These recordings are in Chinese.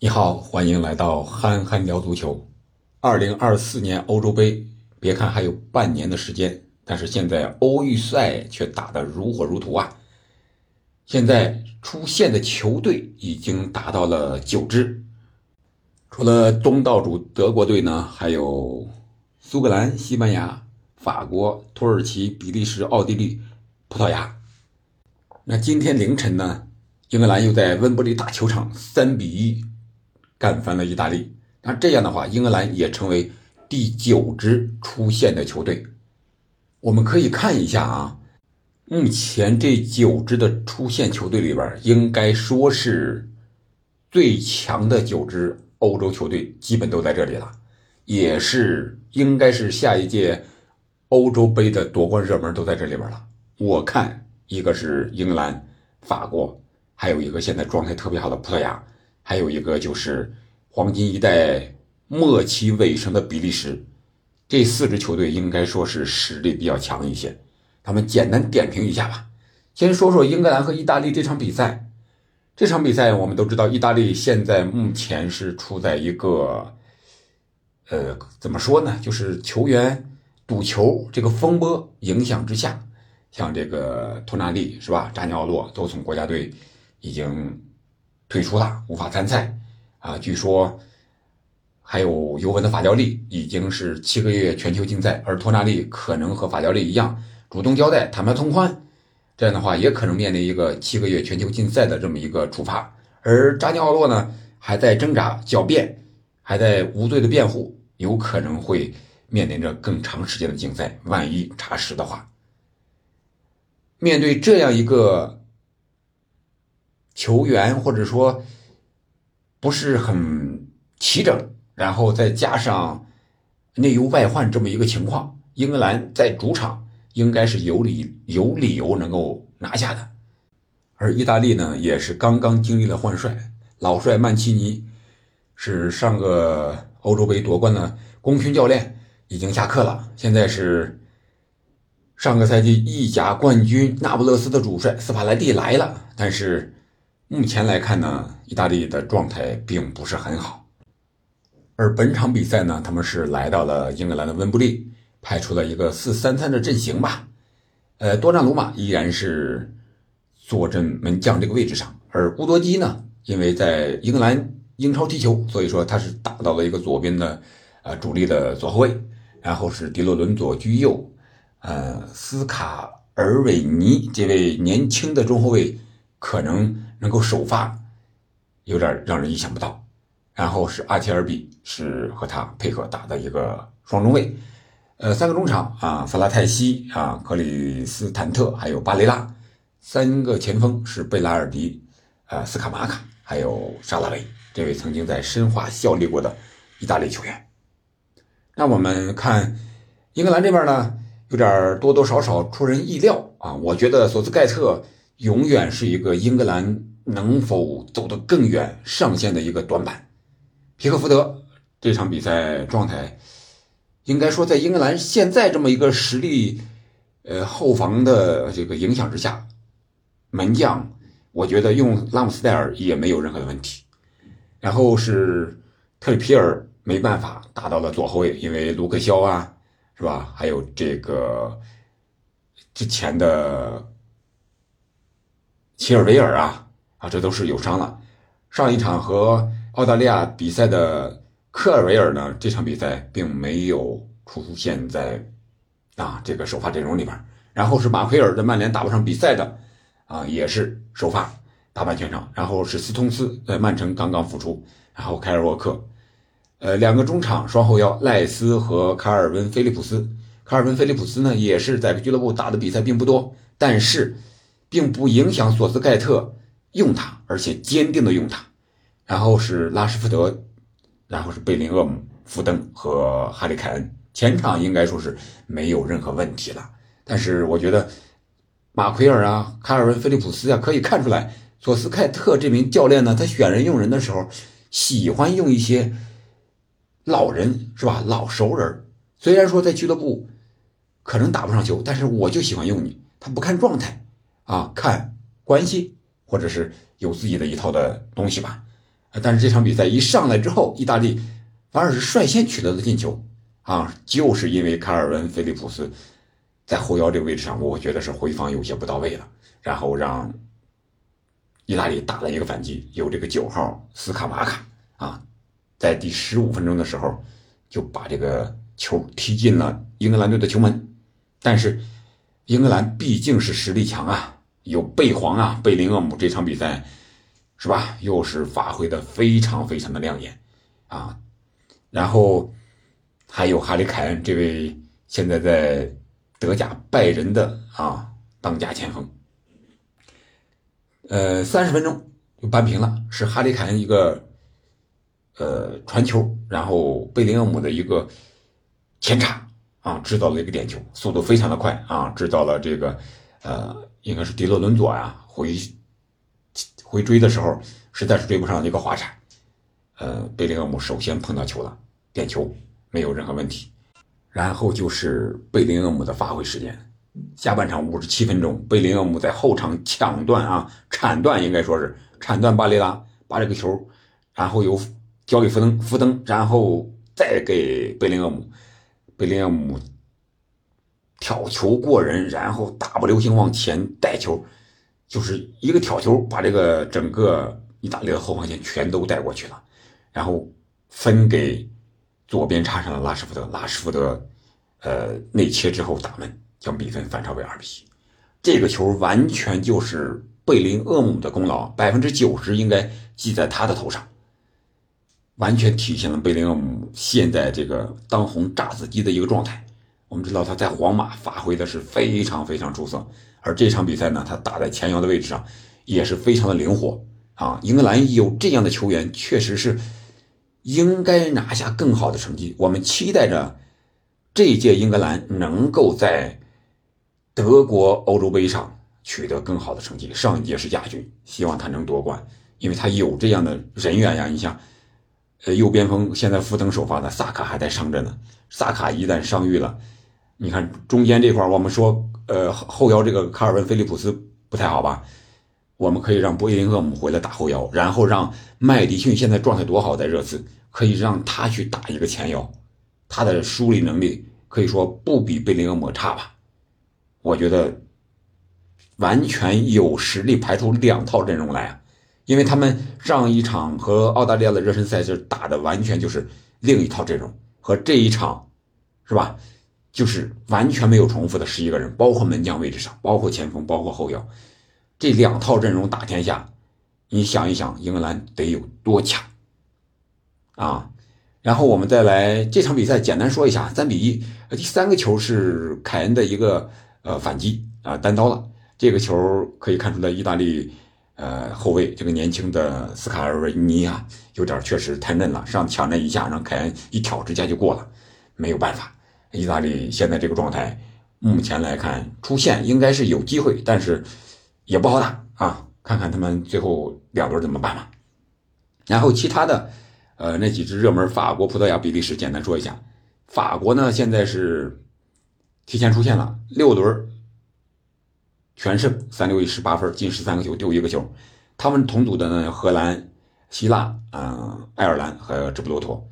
你好，欢迎来到憨憨聊足球。二零二四年欧洲杯，别看还有半年的时间，但是现在欧预赛却打得如火如荼啊！现在出现的球队已经达到了九支，除了东道主德国队呢，还有苏格兰、西班牙、法国、土耳其、比利时、奥地利、葡萄牙。那今天凌晨呢，英格兰又在温布利大球场三比一。干翻了意大利，那这样的话，英格兰也成为第九支出线的球队。我们可以看一下啊，目前这九支的出线球队里边，应该说是最强的九支欧洲球队，基本都在这里了，也是应该是下一届欧洲杯的夺冠热门都在这里边了。我看一个是英格兰、法国，还有一个现在状态特别好的葡萄牙。还有一个就是黄金一代末期尾声的比利时，这四支球队应该说是实力比较强一些。咱们简单点评一下吧。先说说英格兰和意大利这场比赛。这场比赛我们都知道，意大利现在目前是处在一个，呃，怎么说呢？就是球员赌球这个风波影响之下，像这个托纳利是吧？扎尼奥洛都从国家队已经。退出了，无法参赛，啊，据说还有尤文的法教利已经是七个月全球禁赛，而托纳利可能和法教利一样主动交代谈判从宽，这样的话也可能面临一个七个月全球禁赛的这么一个处罚。而扎尼奥洛呢还在挣扎狡辩，还在无罪的辩护，有可能会面临着更长时间的禁赛。万一查实的话，面对这样一个。球员或者说不是很齐整，然后再加上内忧外患这么一个情况，英格兰在主场应该是有理有理由能够拿下的。而意大利呢，也是刚刚经历了换帅，老帅曼奇尼是上个欧洲杯夺冠的功勋教练，已经下课了。现在是上个赛季意甲冠军那不勒斯的主帅斯帕莱蒂来了，但是。目前来看呢，意大利的状态并不是很好，而本场比赛呢，他们是来到了英格兰的温布利，派出了一个四三三的阵型吧。呃，多纳鲁马依然是坐镇门将这个位置上，而乌多基呢，因为在英格兰英超踢球，所以说他是打到了一个左边的呃主力的左后卫，然后是迪洛伦佐居右，呃，斯卡尔韦尼这位年轻的中后卫可能。能够首发，有点让人意想不到。然后是阿切尔比是和他配合打的一个双中卫，呃，三个中场啊，弗拉泰西啊，克里斯坦特还有巴雷拉，三个前锋是贝拉尔迪，呃，斯卡马卡还有沙拉维，这位曾经在申花效力过的意大利球员。那我们看英格兰这边呢，有点多多少少出人意料啊，我觉得索斯盖特。永远是一个英格兰能否走得更远上限的一个短板。皮克福德这场比赛状态，应该说在英格兰现在这么一个实力，呃后防的这个影响之下，门将我觉得用拉姆斯戴尔也没有任何的问题。然后是特里皮尔没办法打到了左后卫，因为卢克肖啊，是吧？还有这个之前的。齐尔维尔啊啊，这都是有伤了。上一场和澳大利亚比赛的科尔维尔呢，这场比赛并没有出现在啊这个首发阵容里边。然后是马奎尔在曼联打不上比赛的啊，也是首发打满全场。然后是斯通斯在曼城刚刚复出，然后凯尔沃克，呃，两个中场双后腰赖斯和卡尔文菲利普斯。卡尔文菲利普斯呢，也是在俱乐部打的比赛并不多，但是。并不影响索斯盖特用他，而且坚定的用他。然后是拉什福德，然后是贝林厄姆、福登和哈里凯恩。前场应该说是没有任何问题了。但是我觉得马奎尔啊、卡尔文·菲利普斯啊，可以看出来，索斯盖特这名教练呢，他选人用人的时候，喜欢用一些老人，是吧？老熟人。虽然说在俱乐部可能打不上球，但是我就喜欢用你。他不看状态。啊，看关系，或者是有自己的一套的东西吧。但是这场比赛一上来之后，意大利反而是率先取得了进球啊，就是因为卡尔文·菲利普斯在后腰这个位置上，我觉得是回防有些不到位了，然后让意大利打了一个反击，有这个九号斯卡瓦卡啊，在第十五分钟的时候就把这个球踢进了英格兰队的球门，但是英格兰毕竟是实力强啊。有贝皇啊，贝林厄姆这场比赛，是吧？又是发挥的非常非常的亮眼啊。然后还有哈里凯恩这位现在在德甲拜仁的啊当家前锋。呃，三十分钟就扳平了，是哈里凯恩一个呃传球，然后贝林厄姆的一个前插啊，制造了一个点球，速度非常的快啊，制造了这个呃。应该是迪洛伦佐呀，回回追的时候实在是追不上一个滑铲，呃，贝林厄姆首先碰到球了，点球没有任何问题。然后就是贝林厄姆的发挥时间，下半场五十七分钟，贝林厄姆在后场抢断啊，铲断应该说是铲断巴雷拉，把这个球，然后又交给福登，福登，然后再给贝林厄姆，贝林厄姆。挑球过人，然后大步流星往前带球，就是一个挑球，把这个整个意大利的后防线全都带过去了，然后分给左边插上了拉什福德，拉什福德，呃，内切之后打门，将比分反超为二比一。这个球完全就是贝林厄姆的功劳，百分之九十应该记在他的头上，完全体现了贝林厄姆现在这个当红炸子鸡的一个状态。我们知道他在皇马发挥的是非常非常出色，而这场比赛呢，他打在前腰的位置上也是非常的灵活啊。英格兰有这样的球员，确实是应该拿下更好的成绩。我们期待着这一届英格兰能够在德国欧洲杯上取得更好的成绩。上一届是亚军，希望他能夺冠，因为他有这样的人员呀。你像，呃，右边锋现在福登首发的萨卡还在伤着呢，萨卡一旦伤愈了。你看中间这块我们说，呃，后腰这个卡尔文·菲利普斯不太好吧？我们可以让波伊林厄姆回来打后腰，然后让麦迪逊现在状态多好，在热刺可以让他去打一个前腰，他的梳理能力可以说不比贝林厄姆差吧？我觉得完全有实力排出两套阵容来啊，因为他们上一场和澳大利亚的热身赛是打的完全就是另一套阵容，和这一场是吧？就是完全没有重复的十一个人，包括门将位置上，包括前锋，包括后腰，这两套阵容打天下，你想一想，英格兰得有多强啊！然后我们再来这场比赛，简单说一下，三比一，第三个球是凯恩的一个呃反击啊，单刀了。这个球可以看出来，意大利呃后卫这个年轻的斯卡尔维尼啊，有点确实太嫩了，上抢那一下，让凯恩一挑，直接就过了，没有办法。意大利现在这个状态，目前来看出线应该是有机会，但是也不好打啊！看看他们最后两轮怎么办吧。然后其他的，呃，那几支热门，法国、葡萄牙、比利时，简单说一下。法国呢，现在是提前出线了，六轮全胜，三六一十八分，进十三个球，丢一个球。他们同组的呢，荷兰、希腊、嗯，爱尔兰和直布罗陀。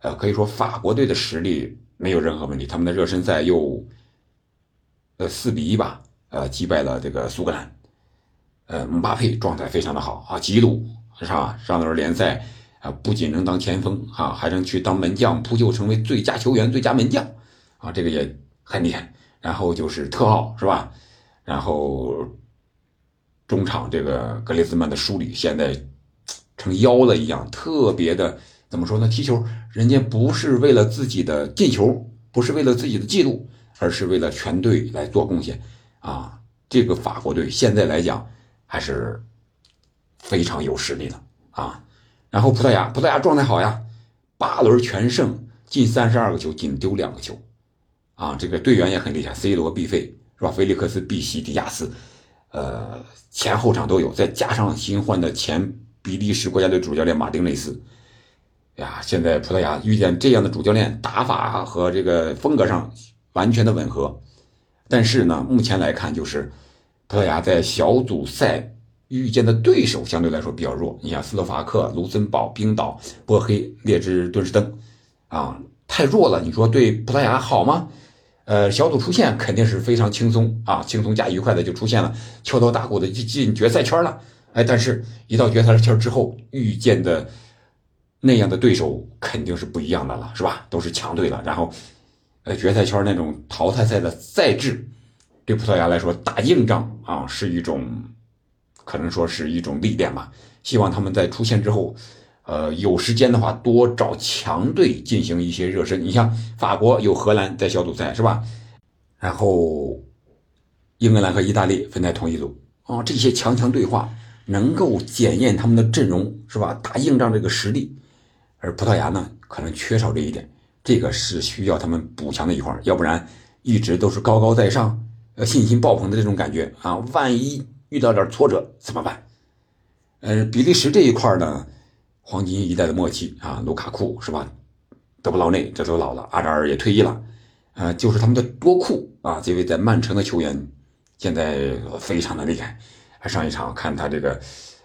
呃，可以说法国队的实力。没有任何问题，他们的热身赛又，呃，四比一吧，呃，击败了这个苏格兰，呃，姆巴佩状态非常的好啊，吉鲁是吧？上轮联赛啊，不仅能当前锋啊，还能去当门将，扑救成为最佳球员、最佳门将啊，这个也很厉害。然后就是特奥是吧？然后中场这个格列兹曼的梳理现在成妖了一样，特别的。怎么说呢？踢球，人家不是为了自己的进球，不是为了自己的记录，而是为了全队来做贡献啊！这个法国队现在来讲还是非常有实力的啊。然后葡萄牙，葡萄牙状态好呀，八轮全胜，进三十二个球，仅丢两个球啊！这个队员也很厉害，C 罗必费是吧？菲利克斯、必西、迪亚斯，呃，前后场都有，再加上新换的前比利时国家队主教练马丁内斯。呀，现在葡萄牙遇见这样的主教练，打法和这个风格上完全的吻合。但是呢，目前来看，就是葡萄牙在小组赛遇见的对手相对来说比较弱。你像斯洛伐克、卢森堡、冰岛、波黑、列支敦士登，啊，太弱了。你说对葡萄牙好吗？呃，小组出线肯定是非常轻松啊，轻松加愉快的就出现了，敲锣打鼓的就进决赛圈了。哎，但是一到决赛圈之后，遇见的那样的对手肯定是不一样的了，是吧？都是强队了。然后，呃，决赛圈那种淘汰赛的赛制，对葡萄牙来说打硬仗啊，是一种可能说是一种历练吧。希望他们在出线之后，呃，有时间的话多找强队进行一些热身。你像法国有荷兰在小组赛，是吧？然后，英格兰和意大利分在同一组啊，这些强强对话。能够检验他们的阵容是吧？打硬仗这个实力，而葡萄牙呢，可能缺少这一点，这个是需要他们补强的一块要不然一直都是高高在上，呃，信心爆棚的这种感觉啊，万一遇到点挫折怎么办？呃，比利时这一块呢，黄金一代的默契啊，卢卡库是吧？德布劳内这都老了，阿扎尔也退役了，呃，就是他们的多库啊，这位在曼城的球员，现在非常的厉害。上一场看他这个，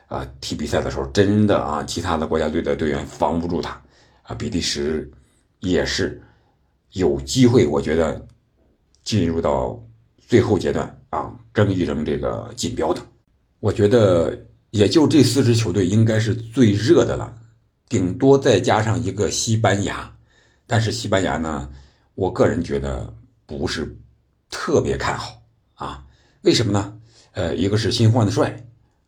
啊，踢比赛的时候，真的啊，其他的国家队的队员防不住他，啊，比利时也是有机会，我觉得进入到最后阶段啊，争一争这个锦标的。我觉得也就这四支球队应该是最热的了，顶多再加上一个西班牙，但是西班牙呢，我个人觉得不是特别看好啊，为什么呢？呃，一个是新换的帅，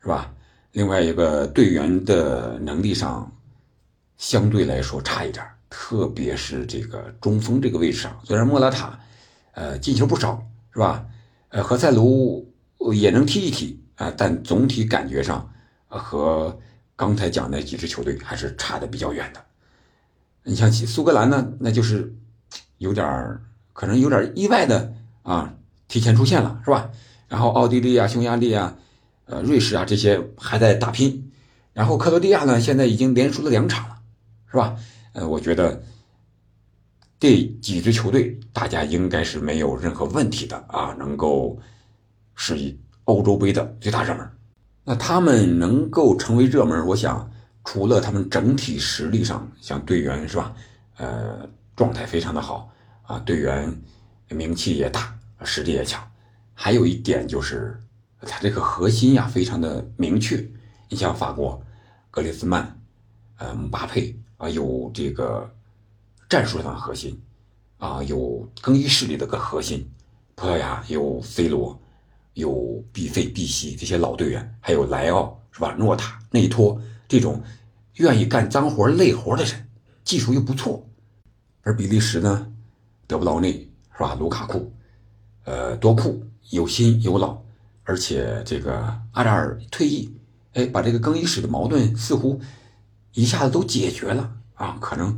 是吧？另外一个队员的能力上相对来说差一点，特别是这个中锋这个位置上，虽然莫拉塔，呃，进球不少，是吧？呃，何塞卢也能踢一踢啊，但总体感觉上和刚才讲那几支球队还是差的比较远的。你像苏格兰呢，那就是有点儿可能有点意外的啊，提前出现了，是吧？然后奥地利啊、匈牙利啊、呃、瑞士啊这些还在打拼，然后克罗地亚呢现在已经连输了两场了，是吧？呃，我觉得这几支球队大家应该是没有任何问题的啊，能够是以欧洲杯的最大热门。那他们能够成为热门，我想除了他们整体实力上，像队员是吧？呃，状态非常的好啊，队员名气也大，实力也强。还有一点就是，他这个核心呀非常的明确。你像法国，格列兹曼，呃，姆巴佩啊，有这个战术上的核心，啊，有更衣室里的个核心。葡萄牙有 C 罗，有 B C B 西这些老队员，还有莱奥是吧？诺塔、内托这种愿意干脏活累活的人，技术又不错。而比利时呢，德布劳内是吧？卢卡库，呃，多库。有新有老，而且这个阿扎尔退役，哎，把这个更衣室的矛盾似乎一下子都解决了啊，可能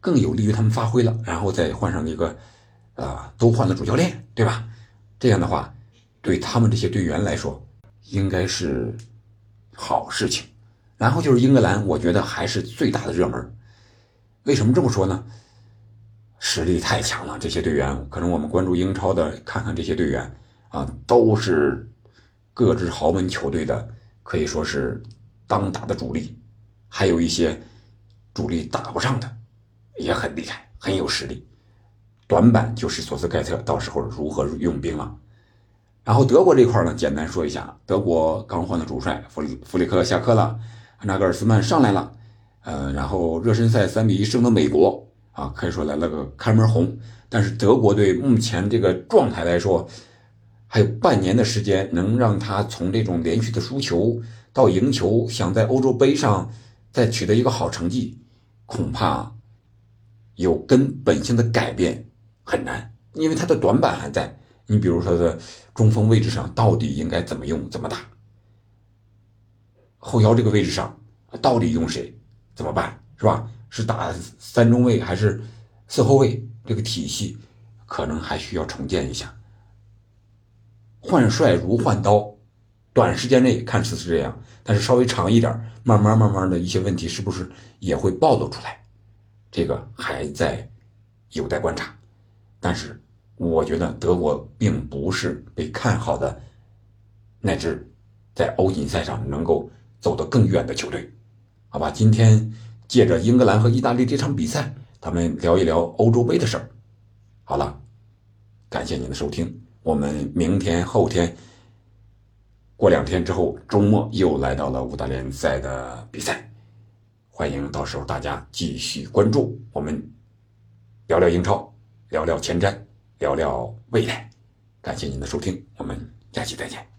更有利于他们发挥了。然后再换上一个，呃，都换了主教练，对吧？这样的话，对他们这些队员来说，应该是好事情。然后就是英格兰，我觉得还是最大的热门。为什么这么说呢？实力太强了，这些队员可能我们关注英超的，看看这些队员啊，都是各支豪门球队的，可以说是当打的主力，还有一些主力打不上的，也很厉害，很有实力。短板就是索斯盖特到时候如何用兵了。然后德国这块呢，简单说一下，德国刚换的主帅弗里弗里克下课了，纳格尔斯曼上来了，呃，然后热身赛三比一胜了美国。啊，可以说来了个开门红，但是德国队目前这个状态来说，还有半年的时间，能让他从这种连续的输球到赢球，想在欧洲杯上再取得一个好成绩，恐怕有根本性的改变很难，因为他的短板还在。你比如说的中锋位置上到底应该怎么用，怎么打？后腰这个位置上到底用谁，怎么办，是吧？是打三中卫还是四后卫？这个体系可能还需要重建一下。换帅如换刀，短时间内看似是这样，但是稍微长一点，慢慢慢慢的一些问题是不是也会暴露出来？这个还在有待观察。但是我觉得德国并不是被看好的那支在欧锦赛上能够走得更远的球队。好吧，今天借着英格兰和意大利这场比赛，咱们聊一聊欧洲杯的事儿。好了，感谢您的收听，我们明天、后天、过两天之后，周末又来到了五大联赛的比赛，欢迎到时候大家继续关注我们，聊聊英超，聊聊前瞻，聊聊未来。感谢您的收听，我们下期再见。